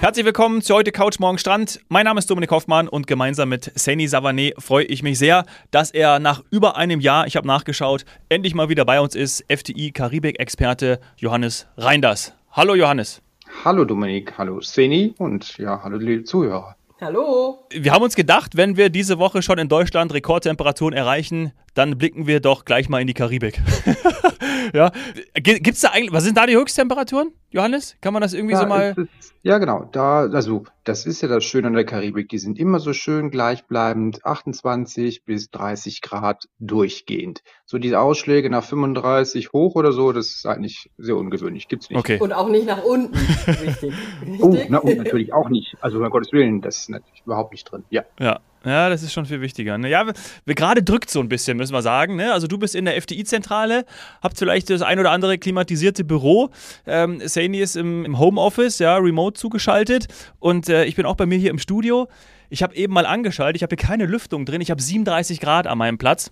Herzlich willkommen zu heute Couch Morgen Strand. Mein Name ist Dominik Hoffmann und gemeinsam mit Sani Savané freue ich mich sehr, dass er nach über einem Jahr, ich habe nachgeschaut, endlich mal wieder bei uns ist, FTI Karibik-Experte Johannes Reinders. Hallo Johannes. Hallo Dominik, hallo Seni und ja, hallo liebe Zuhörer. Hallo. Wir haben uns gedacht, wenn wir diese Woche schon in Deutschland Rekordtemperaturen erreichen, dann blicken wir doch gleich mal in die Karibik. ja, gibt's da eigentlich, was sind da die Höchsttemperaturen, Johannes? Kann man das irgendwie da so mal? Es, ja, genau. Da, also, das ist ja das Schöne an der Karibik. Die sind immer so schön gleichbleibend, 28 bis 30 Grad durchgehend. So diese Ausschläge nach 35 hoch oder so, das ist eigentlich sehr ungewöhnlich. Gibt's nicht. Okay. Und auch nicht nach unten. Richtig. oh, na, und natürlich auch nicht. Also, um Gottes Willen, das ist natürlich überhaupt nicht drin. Ja. Ja. Ja, das ist schon viel wichtiger. Ne? Ja, wir, wir gerade drückt so ein bisschen, müssen wir sagen. Ne? Also du bist in der FDI-Zentrale, habt vielleicht das ein oder andere klimatisierte Büro. Ähm, Saini ist im, im, Homeoffice, ja, remote zugeschaltet. Und äh, ich bin auch bei mir hier im Studio. Ich habe eben mal angeschaltet, ich habe hier keine Lüftung drin. Ich habe 37 Grad an meinem Platz.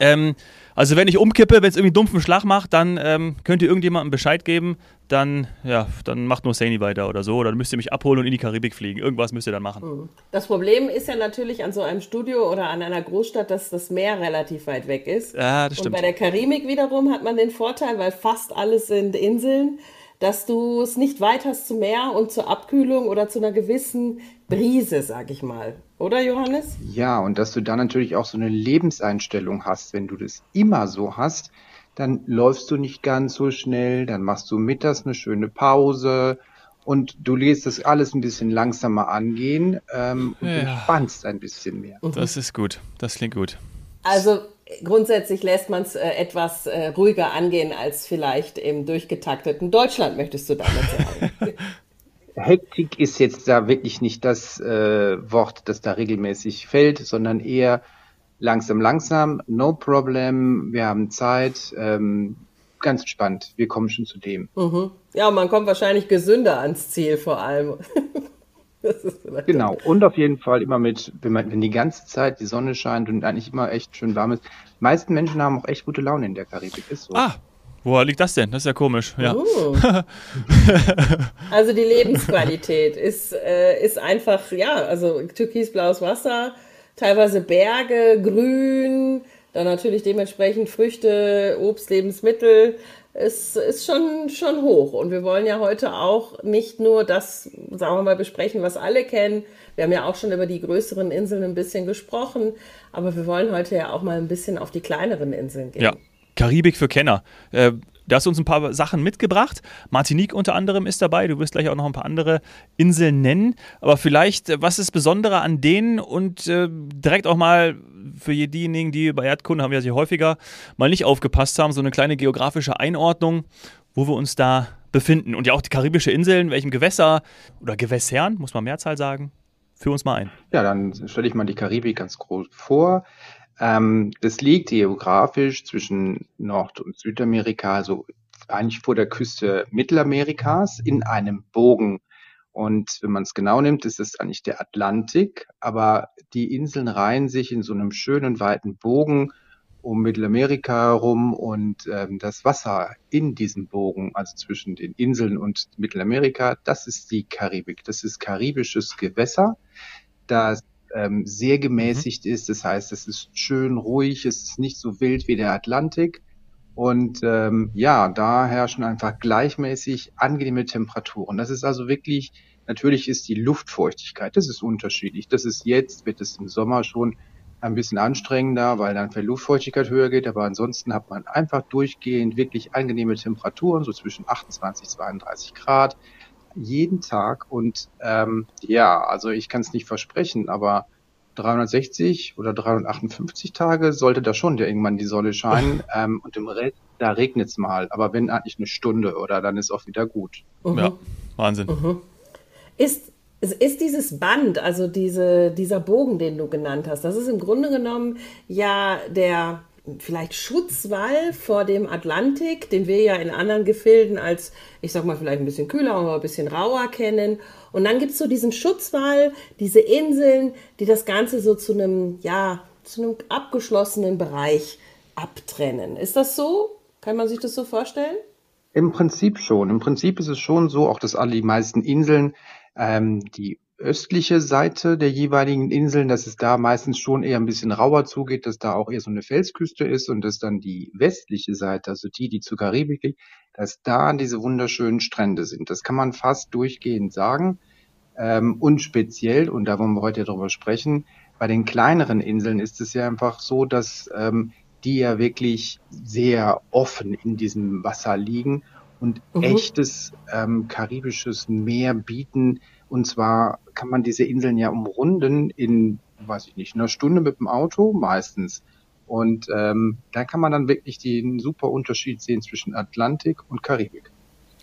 Ähm, also wenn ich umkippe, wenn es irgendwie einen dumpfen Schlag macht, dann ähm, könnt ihr irgendjemandem Bescheid geben, dann, ja, dann macht nur Saini weiter oder so. Oder dann müsst ihr mich abholen und in die Karibik fliegen. Irgendwas müsst ihr dann machen. Mhm. Das Problem ist ja natürlich an so einem Studio oder an einer Großstadt, dass das Meer relativ weit weg ist. Ja, das stimmt. Und bei der Karibik wiederum hat man den Vorteil, weil fast alles sind Inseln, dass du es nicht weit hast zum Meer und zur Abkühlung oder zu einer gewissen Brise, sag ich mal. Oder Johannes? Ja, und dass du da natürlich auch so eine Lebenseinstellung hast. Wenn du das immer so hast, dann läufst du nicht ganz so schnell, dann machst du mittags eine schöne Pause und du lässt das alles ein bisschen langsamer angehen ähm, und ja. entspannst ein bisschen mehr. Das ist gut, das klingt gut. Also grundsätzlich lässt man es äh, etwas äh, ruhiger angehen als vielleicht im durchgetakteten Deutschland, möchtest du damit sagen? Hektik ist jetzt da wirklich nicht das äh, Wort, das da regelmäßig fällt, sondern eher langsam, langsam, no problem, wir haben Zeit, ähm, ganz entspannt, wir kommen schon zu dem. Mhm. Ja, man kommt wahrscheinlich gesünder ans Ziel vor allem. genau, und auf jeden Fall immer mit, wenn, man, wenn die ganze Zeit die Sonne scheint und eigentlich immer echt schön warm ist. Die meisten Menschen haben auch echt gute Laune in der Karibik, ist so. Ah, Woher liegt das denn? Das ist ja komisch. Ja. Uh. also die Lebensqualität ist, äh, ist einfach, ja, also türkisblaues Wasser, teilweise Berge, Grün, dann natürlich dementsprechend Früchte, Obst, Lebensmittel ist, ist schon, schon hoch. Und wir wollen ja heute auch nicht nur das, sagen wir mal, besprechen, was alle kennen. Wir haben ja auch schon über die größeren Inseln ein bisschen gesprochen, aber wir wollen heute ja auch mal ein bisschen auf die kleineren Inseln gehen. Ja, Karibik für Kenner. Äh, Du hast uns ein paar Sachen mitgebracht. Martinique unter anderem ist dabei. Du wirst gleich auch noch ein paar andere Inseln nennen. Aber vielleicht, äh, was ist Besondere an denen und äh, direkt auch mal für diejenigen, die bei Erdkunde haben wir ja sehr häufiger mal nicht aufgepasst haben, so eine kleine geografische Einordnung, wo wir uns da befinden. Und ja auch die karibische Inseln, welchem Gewässer oder Gewässern, muss man Mehrzahl sagen. Führ uns mal ein. Ja, dann stelle ich mal die Karibik ganz groß vor. Ähm, das liegt geografisch zwischen Nord- und Südamerika, also eigentlich vor der Küste Mittelamerikas in einem Bogen. Und wenn man es genau nimmt, ist es eigentlich der Atlantik, aber die Inseln reihen sich in so einem schönen weiten Bogen um Mittelamerika herum und ähm, das Wasser in diesem Bogen, also zwischen den Inseln und Mittelamerika, das ist die Karibik. Das ist karibisches Gewässer. Das ähm, sehr gemäßigt mhm. ist. Das heißt, es ist schön ruhig, es ist nicht so wild wie der Atlantik. Und ähm, ja, da herrschen einfach gleichmäßig angenehme Temperaturen. Das ist also wirklich, natürlich ist die Luftfeuchtigkeit, das ist unterschiedlich. Das ist jetzt, wird es im Sommer schon ein bisschen anstrengender, weil dann die Luftfeuchtigkeit höher geht. Aber ansonsten hat man einfach durchgehend wirklich angenehme Temperaturen, so zwischen 28, 32 Grad jeden Tag und ähm, ja, also ich kann es nicht versprechen, aber 360 oder 358 Tage sollte da schon irgendwann die Sonne scheinen ähm, und im Rest, da regnet es mal, aber wenn eigentlich eine Stunde oder dann ist auch wieder gut. Mhm. Ja, Wahnsinn. Mhm. Ist, ist dieses Band, also diese, dieser Bogen, den du genannt hast, das ist im Grunde genommen ja der vielleicht Schutzwall vor dem Atlantik, den wir ja in anderen Gefilden als, ich sag mal, vielleicht ein bisschen kühler, aber ein bisschen rauer kennen. Und dann gibt es so diesen Schutzwall, diese Inseln, die das Ganze so zu einem, ja, zu einem abgeschlossenen Bereich abtrennen. Ist das so? Kann man sich das so vorstellen? Im Prinzip schon. Im Prinzip ist es schon so, auch dass alle die meisten Inseln Ähm, die östliche Seite der jeweiligen Inseln, dass es da meistens schon eher ein bisschen rauer zugeht, dass da auch eher so eine Felsküste ist und dass dann die westliche Seite, also die, die zur Karibik liegt, dass da diese wunderschönen Strände sind. Das kann man fast durchgehend sagen. Ähm, und speziell, und da wollen wir heute darüber sprechen, bei den kleineren Inseln ist es ja einfach so, dass ähm, die ja wirklich sehr offen in diesem Wasser liegen und mhm. echtes ähm, karibisches Meer bieten. Und zwar kann man diese Inseln ja umrunden in, weiß ich nicht, einer Stunde mit dem Auto meistens. Und ähm, da kann man dann wirklich den super Unterschied sehen zwischen Atlantik und Karibik.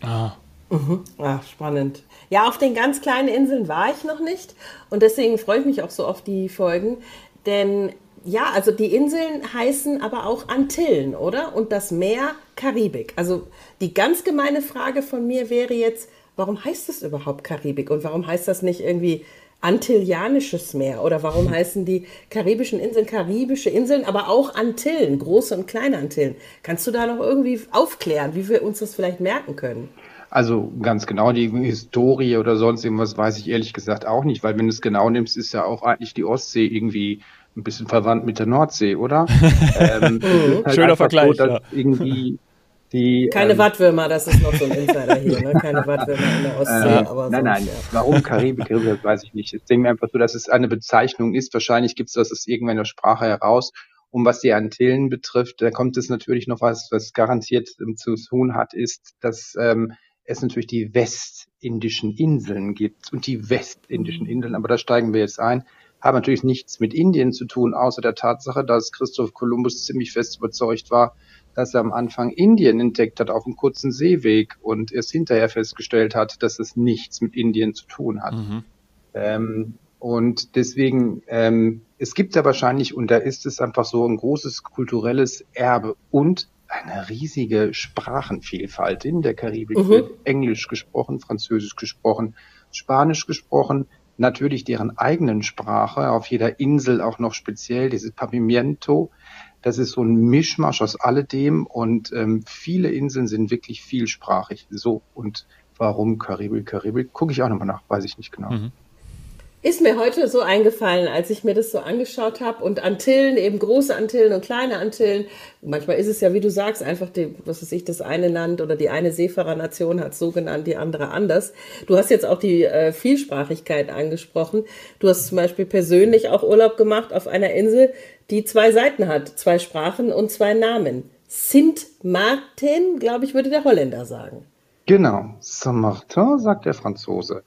Ah. Mhm. Ah, spannend. Ja, auf den ganz kleinen Inseln war ich noch nicht und deswegen freue ich mich auch so auf die Folgen, denn ja, also die Inseln heißen aber auch Antillen, oder? Und das Meer Karibik. Also die ganz gemeine Frage von mir wäre jetzt, warum heißt es überhaupt Karibik und warum heißt das nicht irgendwie Antillianisches Meer oder warum heißen die karibischen Inseln karibische Inseln, aber auch Antillen, große und kleine Antillen? Kannst du da noch irgendwie aufklären, wie wir uns das vielleicht merken können? Also ganz genau die Historie oder sonst irgendwas weiß ich ehrlich gesagt auch nicht, weil wenn du es genau nimmst, ist ja auch eigentlich die Ostsee irgendwie ein bisschen verwandt mit der Nordsee, oder? ähm, halt Schöner Vergleich. So, ja. irgendwie die, Keine ähm, Wattwürmer, das ist noch so ein Insider hier, ne? Keine Wattwürmer in der Ostsee. Äh, aber nein, nein, warum Karibik, Karibik, weiß ich nicht. Ich denke mir einfach so, dass es eine Bezeichnung ist. Wahrscheinlich gibt es das aus irgendeiner Sprache heraus. Und was die Antillen betrifft, da kommt es natürlich noch was, was garantiert zu tun hat, ist, dass ähm, es natürlich die westindischen Inseln gibt und die westindischen Inseln, aber da steigen wir jetzt ein, haben natürlich nichts mit Indien zu tun, außer der Tatsache, dass Christoph Kolumbus ziemlich fest überzeugt war, dass er am Anfang Indien entdeckt hat auf einem kurzen Seeweg und erst hinterher festgestellt hat, dass es nichts mit Indien zu tun hat. Mhm. Ähm, und deswegen, ähm, es gibt ja wahrscheinlich, und da ist es einfach so ein großes kulturelles Erbe und eine riesige Sprachenvielfalt in der Karibik. Mhm. Wird Englisch gesprochen, Französisch gesprochen, Spanisch gesprochen, natürlich deren eigenen Sprache, auf jeder Insel auch noch speziell, dieses Pavimento. Das ist so ein Mischmasch aus alledem und ähm, viele Inseln sind wirklich vielsprachig. So und warum Karibik, Karibik, gucke ich auch nochmal nach, weiß ich nicht genau. Mhm. Ist mir heute so eingefallen, als ich mir das so angeschaut habe und Antillen, eben große Antillen und kleine Antillen. Manchmal ist es ja, wie du sagst, einfach die, was weiß ich, das eine Land oder die eine Seefahrernation hat so genannt, die andere anders. Du hast jetzt auch die äh, Vielsprachigkeit angesprochen. Du hast zum Beispiel persönlich auch Urlaub gemacht auf einer Insel, die zwei Seiten hat, zwei Sprachen und zwei Namen. Sint Martin, glaube ich, würde der Holländer sagen. Genau, Saint-Martin sagt der Franzose.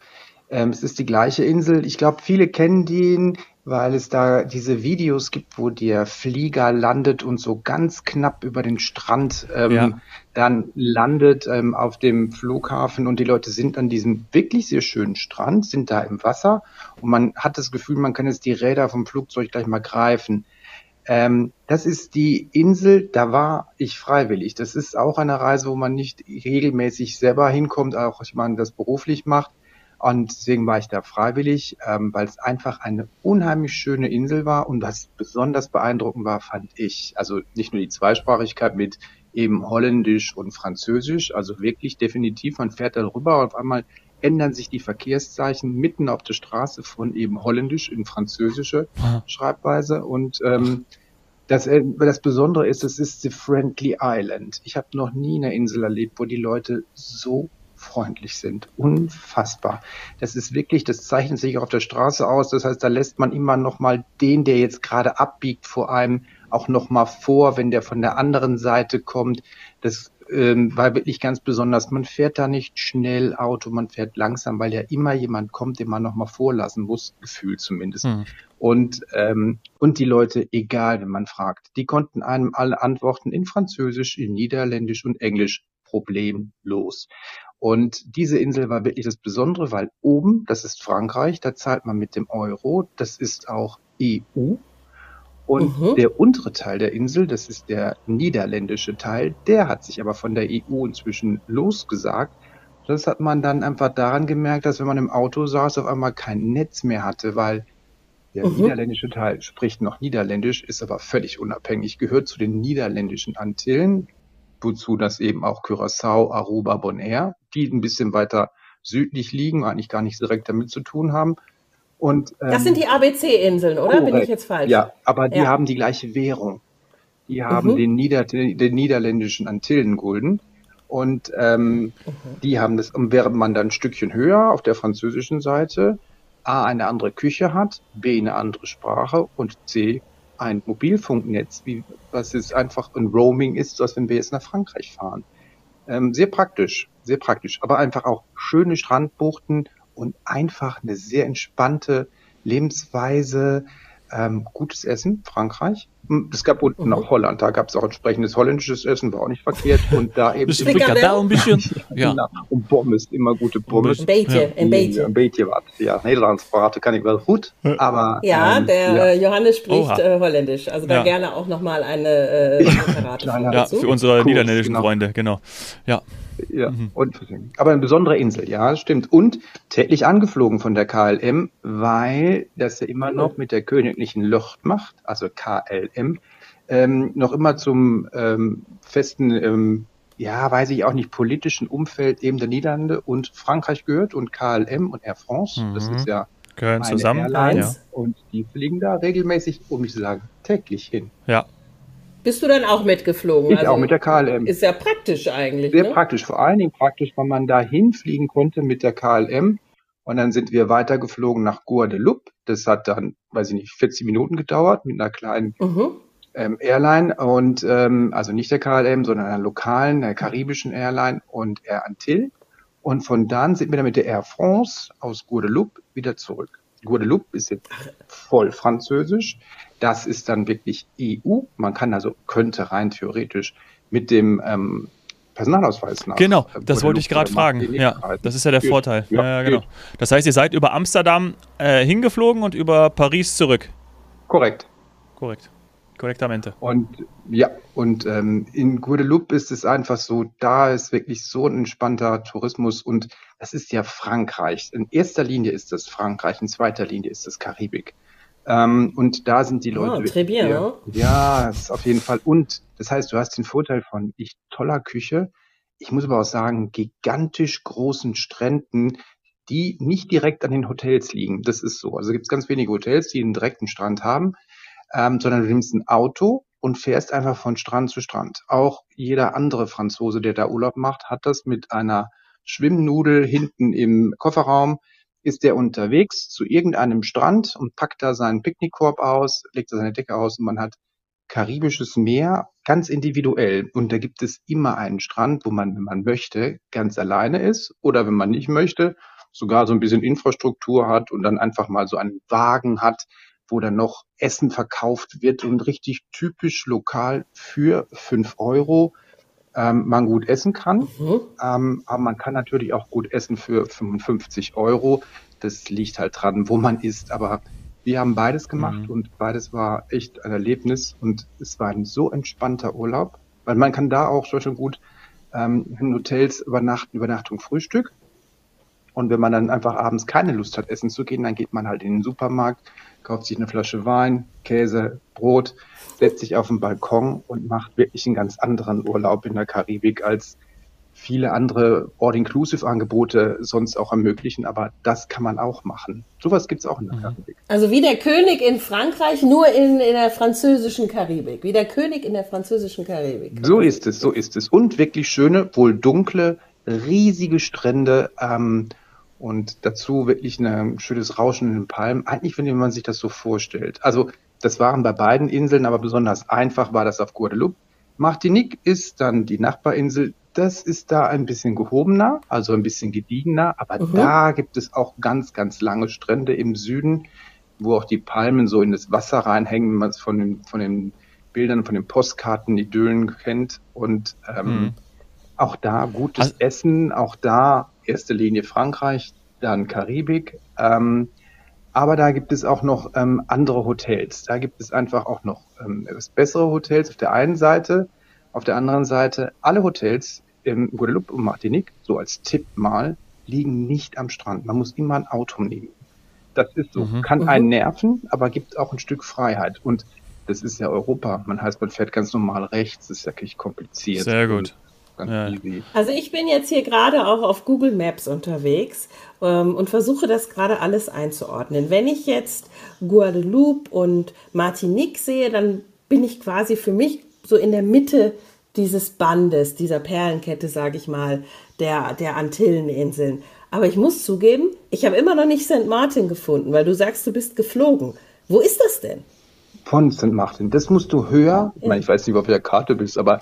Ähm, es ist die gleiche Insel. Ich glaube, viele kennen den, weil es da diese Videos gibt, wo der Flieger landet und so ganz knapp über den Strand ähm, ja. dann landet ähm, auf dem Flughafen und die Leute sind an diesem wirklich sehr schönen Strand, sind da im Wasser und man hat das Gefühl, man kann jetzt die Räder vom Flugzeug gleich mal greifen. Ähm, das ist die Insel, da war ich freiwillig. Das ist auch eine Reise, wo man nicht regelmäßig selber hinkommt, auch ich meine, das beruflich macht. Und deswegen war ich da freiwillig, ähm, weil es einfach eine unheimlich schöne Insel war. Und was besonders beeindruckend war, fand ich, also nicht nur die Zweisprachigkeit mit eben Holländisch und Französisch, also wirklich definitiv, man fährt da rüber und auf einmal ändern sich die Verkehrszeichen mitten auf der Straße von eben Holländisch in französische Schreibweise. Und ähm, das, äh, das Besondere ist, es ist the Friendly Island. Ich habe noch nie eine Insel erlebt, wo die Leute so freundlich sind. Unfassbar. Das ist wirklich, das zeichnet sich auch auf der Straße aus. Das heißt, da lässt man immer noch mal den, der jetzt gerade abbiegt vor einem, auch noch mal vor, wenn der von der anderen Seite kommt. Das ähm, war wirklich ganz besonders. Man fährt da nicht schnell Auto, man fährt langsam, weil ja immer jemand kommt, den man noch mal vorlassen muss, Gefühl zumindest. Hm. Und ähm, und die Leute, egal, wenn man fragt, die konnten einem alle antworten in Französisch, in Niederländisch und Englisch problemlos. Und diese Insel war wirklich das Besondere, weil oben, das ist Frankreich, da zahlt man mit dem Euro, das ist auch EU. Und mhm. der untere Teil der Insel, das ist der niederländische Teil, der hat sich aber von der EU inzwischen losgesagt. Das hat man dann einfach daran gemerkt, dass wenn man im Auto saß, auf einmal kein Netz mehr hatte, weil der mhm. niederländische Teil spricht noch Niederländisch, ist aber völlig unabhängig, gehört zu den niederländischen Antillen wozu das eben auch Curaçao, Aruba, Bonaire, die ein bisschen weiter südlich liegen, eigentlich gar nicht direkt damit zu tun haben. Und, ähm, das sind die ABC-Inseln, oder? Korrekt. Bin ich jetzt falsch? Ja, aber die ja. haben die gleiche Währung. Die haben mhm. den, Nieder den niederländischen Antillengulden. Und ähm, mhm. die haben das, während man dann ein Stückchen höher auf der französischen Seite A eine andere Küche hat, B eine andere Sprache und C ein Mobilfunknetz, wie, was es einfach ein Roaming ist, so als wenn wir jetzt nach Frankreich fahren. Ähm, sehr praktisch, sehr praktisch, aber einfach auch schöne Strandbuchten und einfach eine sehr entspannte Lebensweise, ähm, gutes Essen, Frankreich. Hm, es gab unten mhm. auch Holland, da gab es auch entsprechendes holländisches Essen, war auch nicht verkehrt. Und da eben da ein bisschen. ja. Genau. Und Pommes, immer gute Pommes. Ein beetje, ein beetje. Ein beetje was. Ja, Nederlands praten kann ich wel gut, aber... Ja, ähm, der ja. Äh, Johannes spricht äh, Holländisch, also da ja. gerne auch nochmal eine äh, Separate Ja, für unsere cool, niederländischen genau. Freunde, genau. Ja. Ja, mhm. und, aber eine besondere Insel, ja, stimmt. Und täglich angeflogen von der KLM, weil das ja immer noch mit der königlichen Luftmacht, also KLM, ähm, noch immer zum ähm, festen, ähm, ja, weiß ich auch nicht, politischen Umfeld eben der Niederlande und Frankreich gehört und KLM und Air France, mhm. das ist ja gehören zusammen. Airlines, ja. Und die fliegen da regelmäßig, um nicht zu sagen, täglich hin. Ja, bist du dann auch mitgeflogen? Ich also, auch mit der KLM. Ist ja praktisch eigentlich. Sehr ne? praktisch, vor allen Dingen praktisch, weil man da hinfliegen konnte mit der KLM. Und dann sind wir weitergeflogen nach Guadeloupe. Das hat dann, weiß ich nicht, 40 Minuten gedauert mit einer kleinen mhm. ähm, Airline und ähm, also nicht der KLM, sondern einer lokalen, der karibischen Airline und Air Antilles. Und von dann sind wir dann mit der Air France aus Guadeloupe wieder zurück. Guadeloupe ist jetzt voll französisch. Das ist dann wirklich EU. Man kann also, könnte rein theoretisch mit dem ähm, Personalausweis nach. Genau, das wollte ich gerade fragen. Ja, das ist ja der geht. Vorteil. Ja, ja, genau. Das heißt, ihr seid über Amsterdam äh, hingeflogen und über Paris zurück. Korrekt. Korrekt. Korrektamente. Und ja, und ähm, in Guadeloupe ist es einfach so, da ist wirklich so ein entspannter Tourismus und das ist ja Frankreich. In erster Linie ist das Frankreich, in zweiter Linie ist das Karibik. Ähm, und da sind die Leute. Oh, très bien, ja, ja, ist auf jeden Fall. Und das heißt, du hast den Vorteil von ich toller Küche. Ich muss aber auch sagen, gigantisch großen Stränden, die nicht direkt an den Hotels liegen. Das ist so. Also gibt es ganz wenige Hotels, die einen direkten Strand haben, ähm, sondern du nimmst ein Auto und fährst einfach von Strand zu Strand. Auch jeder andere Franzose, der da Urlaub macht, hat das mit einer Schwimmnudel hinten im Kofferraum ist er unterwegs zu irgendeinem Strand und packt da seinen Picknickkorb aus, legt da seine Decke aus und man hat karibisches Meer ganz individuell. Und da gibt es immer einen Strand, wo man, wenn man möchte, ganz alleine ist oder wenn man nicht möchte, sogar so ein bisschen Infrastruktur hat und dann einfach mal so einen Wagen hat, wo dann noch Essen verkauft wird und richtig typisch lokal für fünf Euro ähm, man gut essen kann. Mhm. Ähm, aber man kann natürlich auch gut essen für 55 Euro. Das liegt halt dran, wo man isst. Aber wir haben beides gemacht mhm. und beides war echt ein Erlebnis und es war ein so entspannter Urlaub, weil man kann da auch schon gut ähm, in Hotels übernachten, Übernachtung, Frühstück. Und wenn man dann einfach abends keine Lust hat, essen zu gehen, dann geht man halt in den Supermarkt, kauft sich eine Flasche Wein, Käse, Brot, setzt sich auf den Balkon und macht wirklich einen ganz anderen Urlaub in der Karibik als viele andere All-Inclusive-Angebote sonst auch ermöglichen, aber das kann man auch machen. Sowas gibt es auch in der mhm. Karibik. Also wie der König in Frankreich, nur in, in der französischen Karibik. Wie der König in der französischen Karibik. So ist es, so ist es. Und wirklich schöne, wohl dunkle, riesige Strände. Ähm, und dazu wirklich ein schönes Rauschen in den Palmen. Eigentlich, wenn man sich das so vorstellt. Also, das waren bei beiden Inseln, aber besonders einfach war das auf Guadeloupe. Martinique ist dann die Nachbarinsel. Das ist da ein bisschen gehobener, also ein bisschen gediegener. Aber mhm. da gibt es auch ganz, ganz lange Strände im Süden, wo auch die Palmen so in das Wasser reinhängen, wenn man es von den, von den Bildern, von den Postkarten, Idyllen kennt. Und ähm, mhm. auch da gutes also, Essen, auch da erste Linie Frankreich, dann Karibik. Ähm, aber da gibt es auch noch ähm, andere Hotels. Da gibt es einfach auch noch ähm, bessere Hotels auf der einen Seite. Auf der anderen Seite, alle Hotels in Guadeloupe und Martinique, so als Tipp mal, liegen nicht am Strand. Man muss immer ein Auto nehmen. Das ist so. Mhm. Kann einen mhm. nerven, aber gibt auch ein Stück Freiheit. Und das ist ja Europa. Man heißt, man fährt ganz normal rechts. Das ist ja wirklich kompliziert. Sehr gut. Ganz ja. easy. Also ich bin jetzt hier gerade auch auf Google Maps unterwegs ähm, und versuche das gerade alles einzuordnen. Wenn ich jetzt Guadeloupe und Martinique sehe, dann bin ich quasi für mich so in der Mitte dieses Bandes, dieser Perlenkette, sage ich mal, der, der Antilleninseln. Aber ich muss zugeben, ich habe immer noch nicht St. Martin gefunden, weil du sagst, du bist geflogen. Wo ist das denn? Von St. Martin. Das musst du höher. Ich, meine, ich weiß nicht, ob du auf der Karte bist, aber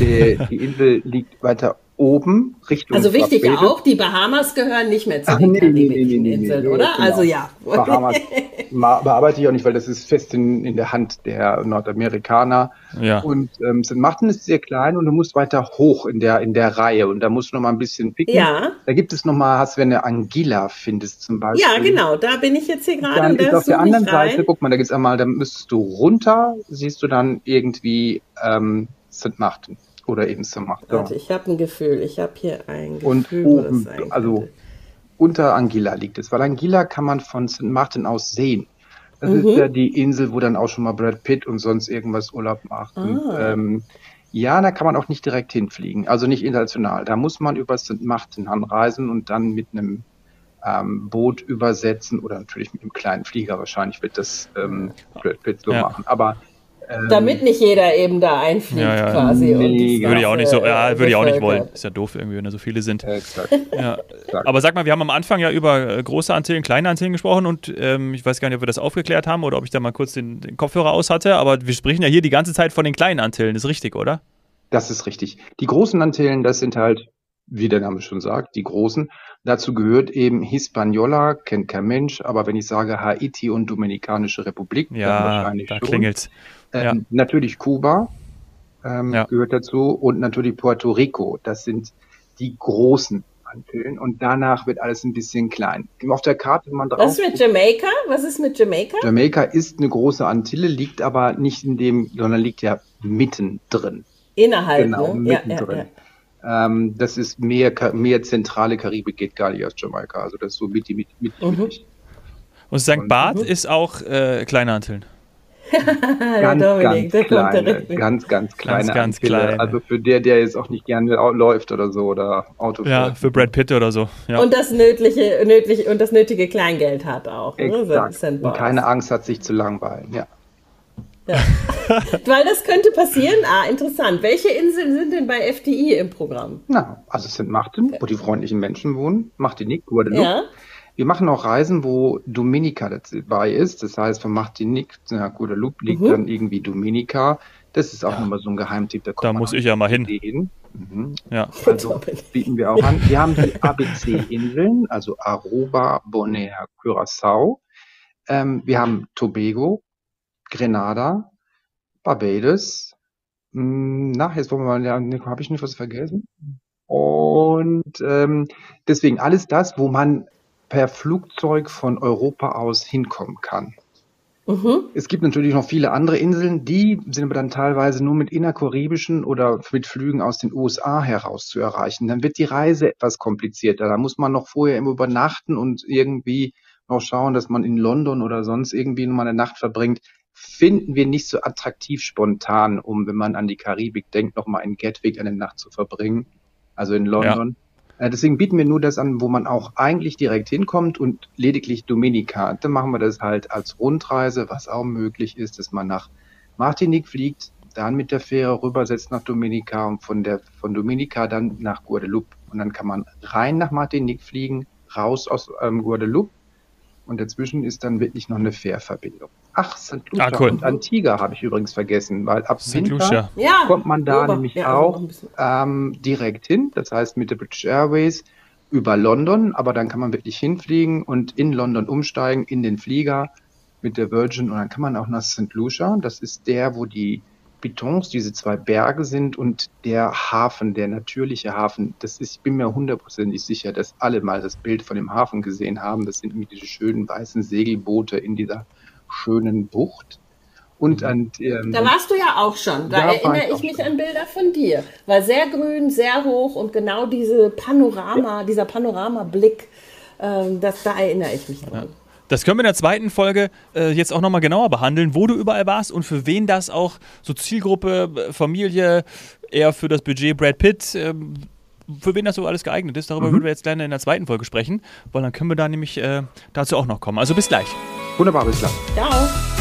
die, die Insel liegt weiter oben Richtung. Also wichtig ja auch, die Bahamas gehören nicht mehr zu Ach, den nee, karibischen nee, nee, Inseln, oder? Genau. Also ja. Bahamas bearbeite ich auch nicht, weil das ist fest in, in der Hand der Nordamerikaner. Ja. Und ähm, St. Martin ist sehr klein und du musst weiter hoch in der, in der Reihe und da musst du noch mal ein bisschen picken. Ja. Da gibt es noch mal, hast wenn du eine Anguilla findest zum Beispiel. Ja, genau, da bin ich jetzt hier gerade. Dann ist auf der anderen Seite, guck mal, da gibt es einmal, da müsstest du runter, siehst du dann irgendwie ähm, St. Martin oder eben zu machen. Warte, ich habe ein Gefühl, ich habe hier ein Gefühl. Und oben, also unter Anguilla liegt es, weil Anguilla kann man von St. Martin aus sehen. Das mhm. ist ja die Insel, wo dann auch schon mal Brad Pitt und sonst irgendwas Urlaub macht. Ah. ähm, ja, da kann man auch nicht direkt hinfliegen, also nicht international. Da muss man über St. Martin anreisen und dann mit einem ähm, Boot übersetzen oder natürlich mit einem kleinen Flieger. Wahrscheinlich wird das ähm, Brad Pitt so ja. machen. Aber ähm, Damit nicht jeder eben da einfliegt ja, ja. quasi. Nee, würde ich auch nicht so, ja, würde ich auch nicht wollen. Ist ja doof irgendwie, wenn da so viele sind. Ja, exakt. Ja. Aber sag mal, wir haben am Anfang ja über äh, große Antillen, kleine Antillen gesprochen und ähm, ich weiß gar nicht, ob wir das aufgeklärt haben oder ob ich da mal kurz den, den Kopfhörer aus hatte, aber wir sprechen ja hier die ganze Zeit von den kleinen Antillen, ist richtig, oder? Das ist richtig. Die großen Antillen, das sind halt, wie der Name schon sagt, die großen. Dazu gehört eben Hispaniola, kennt kein Mensch, aber wenn ich sage Haiti und Dominikanische Republik, ja, dann wahrscheinlich da schon. klingelt's. Ähm, ja. Natürlich Kuba ähm, ja. gehört dazu und natürlich Puerto Rico. Das sind die großen Antillen und danach wird alles ein bisschen klein. Auf der Karte, wenn man drauf. Was ist mit Jamaika? Was ist mit Jamaika? Jamaika ist eine große Antille, liegt aber nicht in dem, sondern liegt ja mittendrin. Innerhalb, genau, ne? mittendrin. Ja, ähm, das ist mehr, mehr zentrale Karibik geht gar nicht als Jamaika. Also das ist so mit, mit, mit, mhm. Und St. Barth mhm. ist auch äh, kleine Antillen. ganz, Dominik, ganz, kleine, ganz, ganz kleine, ganz, ganz kleine. Also für der, der jetzt auch nicht gerne läuft oder so oder Auto fährt. Ja, für Brad Pitt oder so. Ja. Und das nötige, nötig, und das nötige Kleingeld hat auch. Ne? Und keine Angst hat, sich zu langweilen, ja. Ja. Weil das könnte passieren. Ah, interessant. Welche Inseln sind denn bei FDI im Programm? Na, also es sind Martin, wo die freundlichen Menschen wohnen. Martinique, Guadeloupe. Ja. Wir machen auch Reisen, wo Dominica dabei ist. Das heißt, von Martinique nach Guadeloupe liegt mhm. dann irgendwie Dominica. Das ist auch ja. nochmal so ein Geheimtipp. Da, da muss ich ja mal hin. hin. Mhm. Ja. Also bieten wir auch an. Wir haben die ABC-Inseln, also Aruba, Bonaire, Curaçao. Ähm, wir haben Tobago, Grenada, Barbados. Hm, na, jetzt wollen wir mal, ja, habe ich nicht was vergessen? Und ähm, deswegen alles das, wo man per Flugzeug von Europa aus hinkommen kann. Mhm. Es gibt natürlich noch viele andere Inseln, die sind aber dann teilweise nur mit innerkaribischen oder mit Flügen aus den USA heraus zu erreichen. Dann wird die Reise etwas komplizierter. Da muss man noch vorher immer übernachten und irgendwie noch schauen, dass man in London oder sonst irgendwie nur mal eine Nacht verbringt. Finden wir nicht so attraktiv spontan, um, wenn man an die Karibik denkt, noch mal in Gatwick eine Nacht zu verbringen. Also in London. Äh, deswegen bieten wir nur das an, wo man auch eigentlich direkt hinkommt und lediglich Dominika. Dann machen wir das halt als Rundreise, was auch möglich ist, dass man nach Martinique fliegt, dann mit der Fähre rübersetzt nach Dominika und von der von Dominika dann nach Guadeloupe. Und dann kann man rein nach Martinique fliegen, raus aus ähm, Guadeloupe und dazwischen ist dann wirklich noch eine Fährverbindung. Ach, St. Lucia ah, cool. und Antigua habe ich übrigens vergessen, weil ab St. Winter ja. kommt man da Ober. nämlich ja, auch ähm, direkt hin. Das heißt mit der British Airways über London, aber dann kann man wirklich hinfliegen und in London umsteigen in den Flieger mit der Virgin und dann kann man auch nach St. Lucia. Das ist der, wo die Pitons, diese zwei Berge sind und der Hafen, der natürliche Hafen. Das ist, ich bin mir hundertprozentig sicher, dass alle mal das Bild von dem Hafen gesehen haben. Das sind diese schönen weißen Segelboote in dieser schönen Bucht. Und mhm. an, ähm, da warst du ja auch schon. Da, erinnere ich, ich mich schon. an Bilder von dir. War sehr grün, sehr hoch und genau diese Panorama, ja. dieser Panoramablick, ähm, das, da erinnere ich mich dran. Ja. Das können wir in der zweiten Folge äh, jetzt auch nochmal genauer behandeln, wo du überall warst und für wen das auch so Zielgruppe, äh, Familie, eher für das Budget Brad Pitt, äh, für wen das so alles geeignet ist. Darüber mhm. würden wir jetzt gerne in der zweiten Folge sprechen, weil dann können wir da nämlich äh, dazu auch noch kommen. Also bis gleich. Wunderbar, bis gleich. Ciao.